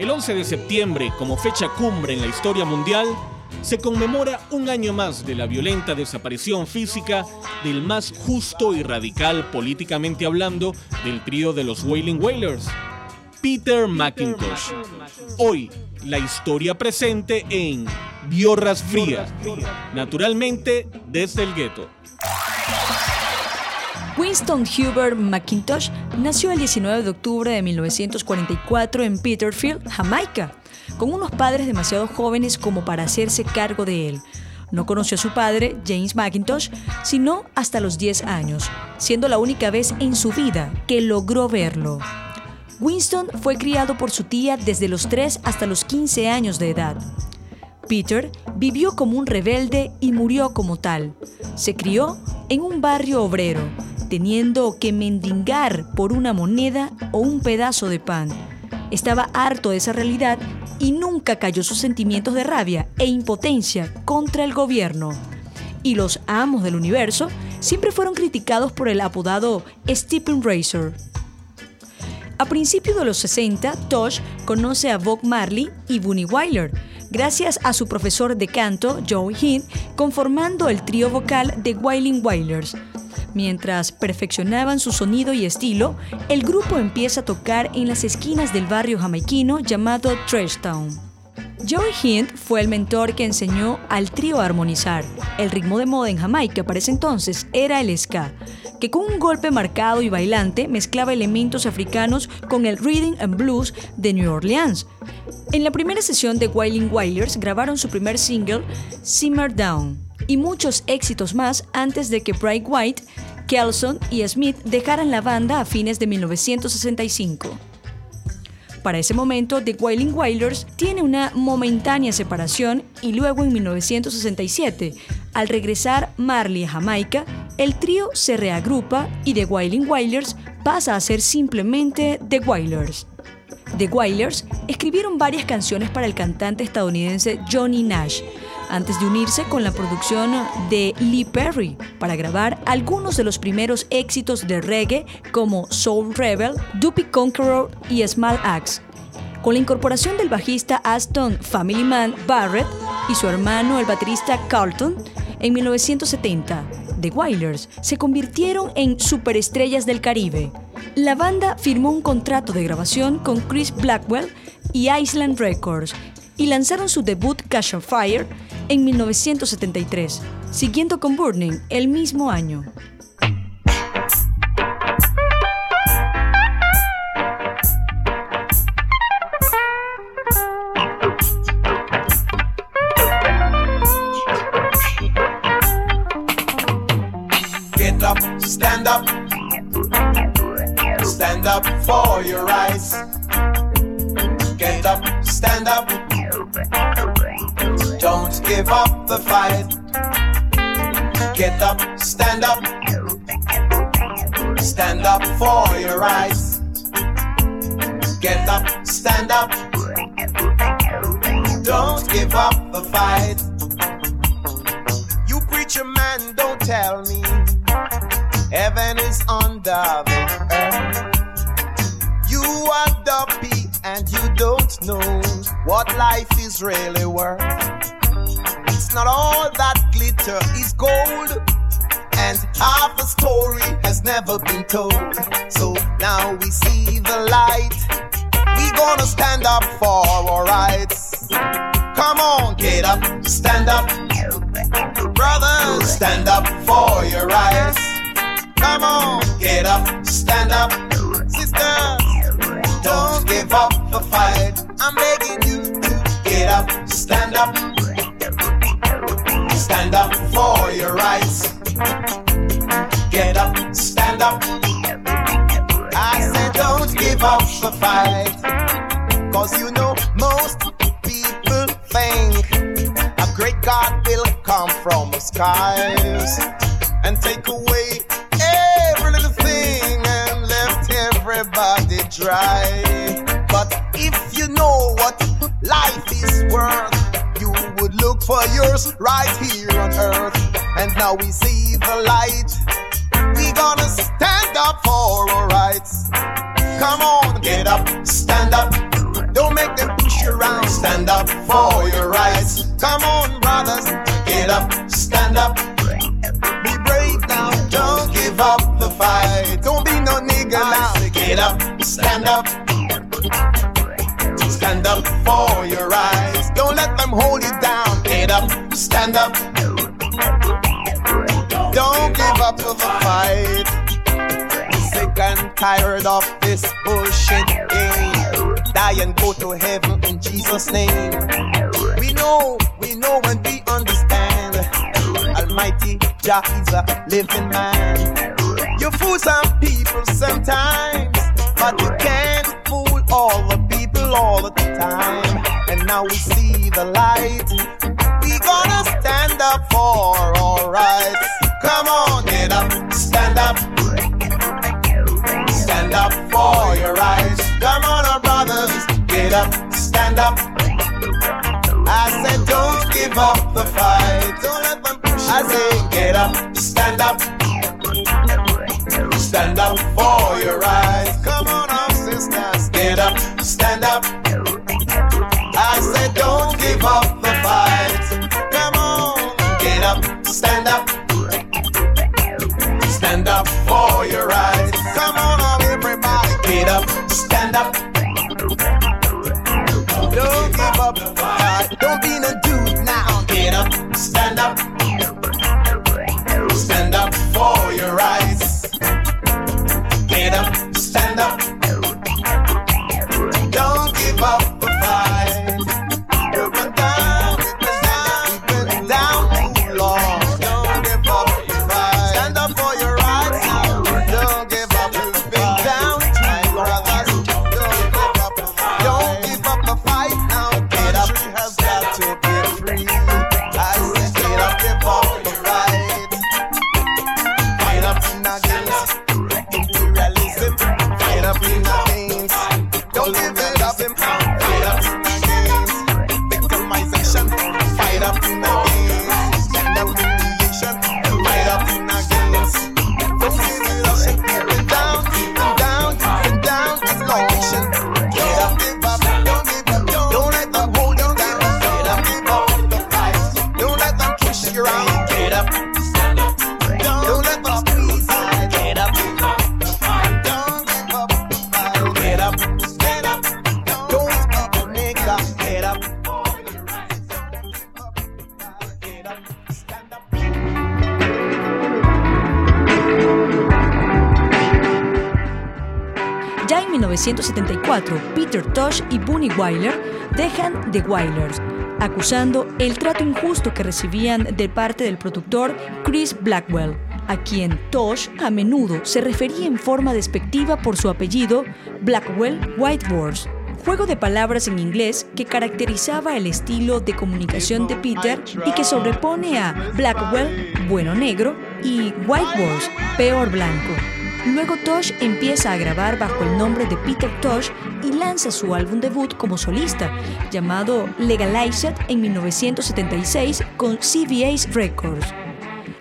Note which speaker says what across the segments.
Speaker 1: El 11 de septiembre, como fecha cumbre en la historia mundial, se conmemora un año más de la violenta desaparición física del más justo y radical políticamente hablando del trío de los Wailing Wailers, Peter McIntosh. Hoy, la historia presente en Biorras Frías, naturalmente desde el gueto.
Speaker 2: Winston Hubert McIntosh nació el 19 de octubre de 1944 en Peterfield, Jamaica, con unos padres demasiado jóvenes como para hacerse cargo de él. No conoció a su padre, James McIntosh, sino hasta los 10 años, siendo la única vez en su vida que logró verlo. Winston fue criado por su tía desde los 3 hasta los 15 años de edad. Peter vivió como un rebelde y murió como tal. Se crió en un barrio obrero, teniendo que mendigar por una moneda o un pedazo de pan. Estaba harto de esa realidad y nunca cayó sus sentimientos de rabia e impotencia contra el gobierno. Y los amos del universo siempre fueron criticados por el apodado Stephen Razor. A principios de los 60, Tosh conoce a Bob Marley y Bunny Wyler, gracias a su profesor de canto, Joey Hind, conformando el trío vocal de Wailing Wailers, Mientras perfeccionaban su sonido y estilo, el grupo empieza a tocar en las esquinas del barrio jamaiquino llamado Trash Joey Hind fue el mentor que enseñó al trío a armonizar. El ritmo de moda en Jamaica para ese entonces era el ska, que con un golpe marcado y bailante mezclaba elementos africanos con el rhythm and blues de New Orleans. En la primera sesión de Wailing Wailers grabaron su primer single, Simmer Down y muchos éxitos más antes de que Bright White, Kelson y Smith dejaran la banda a fines de 1965. Para ese momento, The Wailing Wailers tiene una momentánea separación y luego en 1967, al regresar Marley a Jamaica, el trío se reagrupa y The Wailing Wailers pasa a ser simplemente The Wailers. The Wailers escribieron varias canciones para el cantante estadounidense Johnny Nash, antes de unirse con la producción de Lee Perry para grabar algunos de los primeros éxitos de reggae como Soul Rebel, Duppy Conqueror y Small Axe. Con la incorporación del bajista Aston Family Man Barrett y su hermano el baterista Carlton, en 1970, The Wailers se convirtieron en superestrellas del Caribe. La banda firmó un contrato de grabación con Chris Blackwell y Island Records y lanzaron su debut Cash on Fire en 1973, siguiendo con Burning el mismo año.
Speaker 3: For your rights. Get up, stand up. Don't give up the fight. Get up, stand up. Stand up for your rights. Get up, stand up. Don't give up the fight. You preacher man, don't tell me heaven is under the earth. You dumpy and you don't know what life is really worth. It's not all that glitter is gold, and half a story has never been told. So now we see the light. We gonna stand up for our rights. Come on, get up, stand up. Brothers, stand up for your rights. Come on, get up, stand up. Don't give up the fight. I'm begging you to get up, stand up. Stand up for your rights. Get up, stand up. I said, don't give up the fight. Cause you know, most people think a great God will come from the skies and take away dry. But if you know what life is worth, you would look for yours right here on earth. And now we see the light. We gonna stand up for our rights. Come on, get up, stand up. Don't make them push you around. Stand up for your rights. Come on, brothers, get up, stand up. Be brave now, don't give up the fight. Don't be no nigga now. Get up, stand up. Stand up for your rights. Don't let them hold you down. Get up, stand up. Don't give up to the fight. Sick and tired of this bullshit game. Die and go to heaven in Jesus' name. We know, we know and we Jah is a living man. You fool some people sometimes, but you can't fool all the people all the time. And now we see the light. We gonna stand up for our rights. Come on, get up, stand up. Stand up for your rights. Come on, our brothers, get up, stand up. I said, don't give up the fight. Don't let them I say, get up, stand up. Stand up for
Speaker 2: 1974, Peter Tosh y Bunny Wyler dejan The Wailers, acusando el trato injusto que recibían de parte del productor Chris Blackwell, a quien Tosh a menudo se refería en forma despectiva por su apellido Blackwell Whitehorse, juego de palabras en inglés que caracterizaba el estilo de comunicación de Peter y que sobrepone a Blackwell, bueno negro, y Whitehorse, peor blanco. Luego Tosh empieza a grabar bajo el nombre de Peter Tosh y lanza su álbum debut como solista, llamado Legalized en 1976 con CBS Records.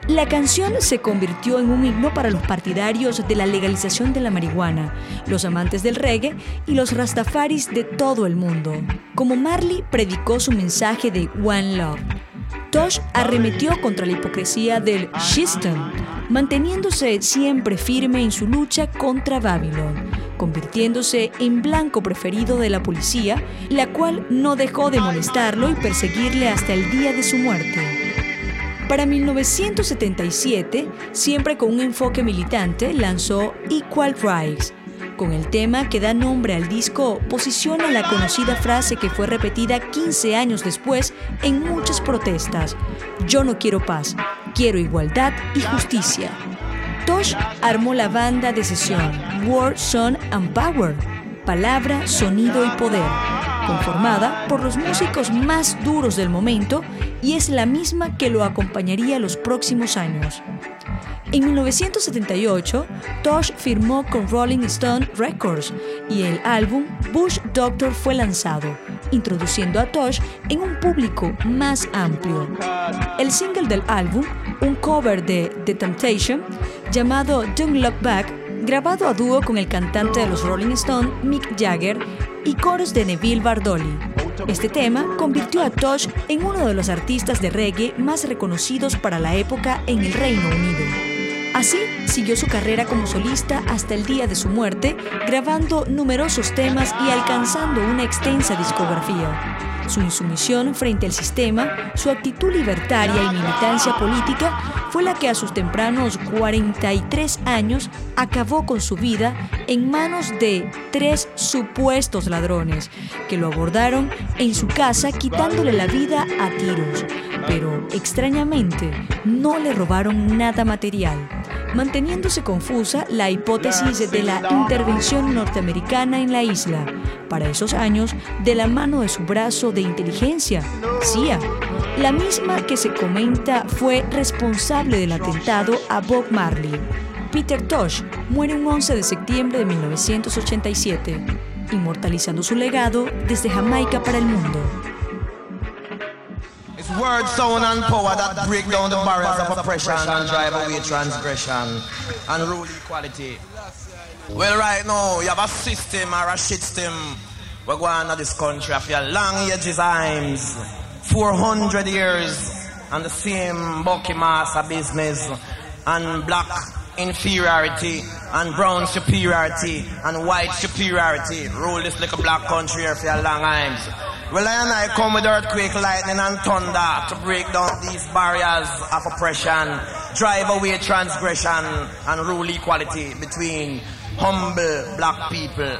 Speaker 2: La canción se convirtió en un himno para los partidarios de la legalización de la marihuana, los amantes del reggae y los rastafaris de todo el mundo. Como Marley predicó su mensaje de One Love, Tosh arremetió contra la hipocresía del System, manteniéndose siempre firme en su lucha contra Babylon, convirtiéndose en blanco preferido de la policía, la cual no dejó de molestarlo y perseguirle hasta el día de su muerte. Para 1977, siempre con un enfoque militante, lanzó Equal Rights. Con el tema que da nombre al disco, posiciona la conocida frase que fue repetida 15 años después en muchas protestas. Yo no quiero paz, quiero igualdad y justicia. Tosh armó la banda de sesión Word, Son and Power, palabra, sonido y poder, conformada por los músicos más duros del momento y es la misma que lo acompañaría los próximos años. En 1978, Tosh firmó con Rolling Stone Records y el álbum Bush Doctor fue lanzado, introduciendo a Tosh en un público más amplio. El single del álbum, un cover de The Temptation llamado Don't Look Back, grabado a dúo con el cantante de los Rolling Stones, Mick Jagger, y coros de Neville Bardoli. Este tema convirtió a Tosh en uno de los artistas de reggae más reconocidos para la época en el Reino Unido. Así, siguió su carrera como solista hasta el día de su muerte, grabando numerosos temas y alcanzando una extensa discografía. Su insumisión frente al sistema, su actitud libertaria y militancia política fue la que a sus tempranos 43 años acabó con su vida en manos de tres supuestos ladrones que lo abordaron en su casa quitándole la vida a tiros. Pero extrañamente no le robaron nada material manteniéndose confusa la hipótesis de la intervención norteamericana en la isla, para esos años de la mano de su brazo de inteligencia, CIA, la misma que se comenta fue responsable del atentado a Bob Marley. Peter Tosh muere un 11 de septiembre de 1987, inmortalizando su legado desde Jamaica para el mundo.
Speaker 3: Word, sound, and power that break down the barriers of oppression and drive away transgression and rule equality. Well, right now, you have a system or a system. We're going to this country after long ages times, 400 years, and the same bucky master business, and black inferiority, and brown superiority, and white superiority. Rule this little black country here for a long times. Well, I and I come with earthquake, lightning, and thunder to break down these barriers of oppression, drive away transgression, and rule equality between humble black people.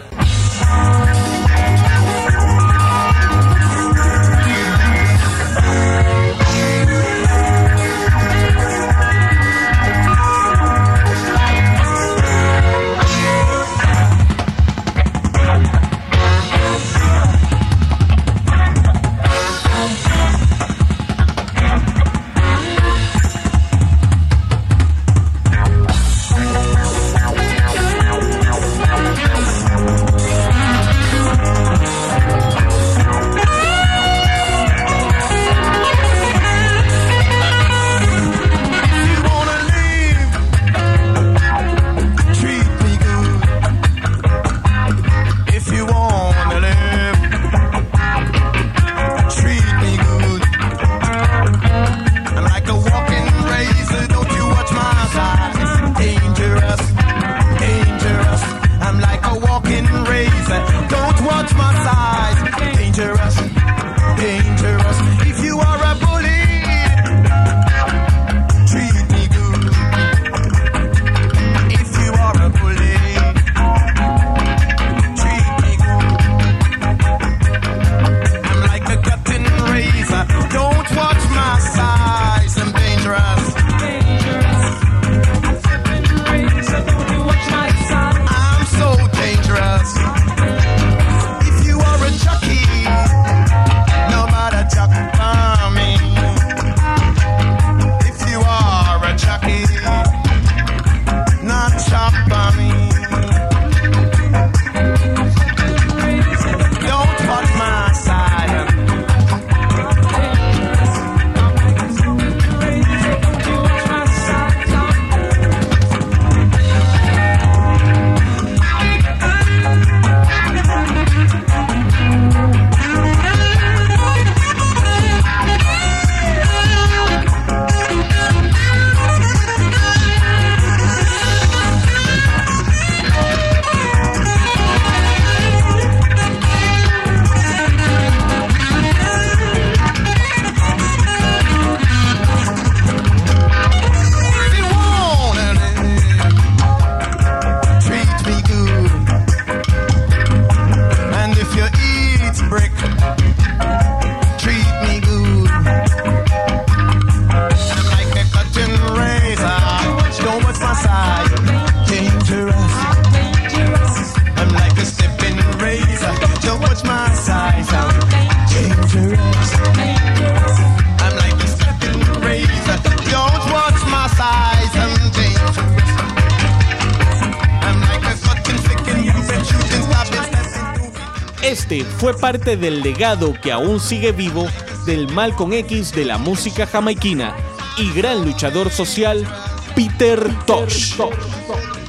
Speaker 1: Fue parte del legado que aún sigue vivo del Malcolm X de la música jamaiquina y gran luchador social Peter Tosh.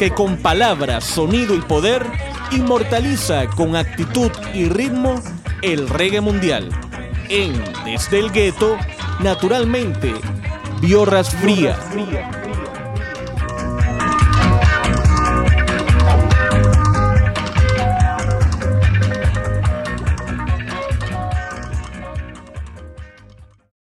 Speaker 1: que con palabras, sonido y poder inmortaliza con actitud y ritmo el reggae mundial. En Desde el Gueto, naturalmente, Biorras Fría.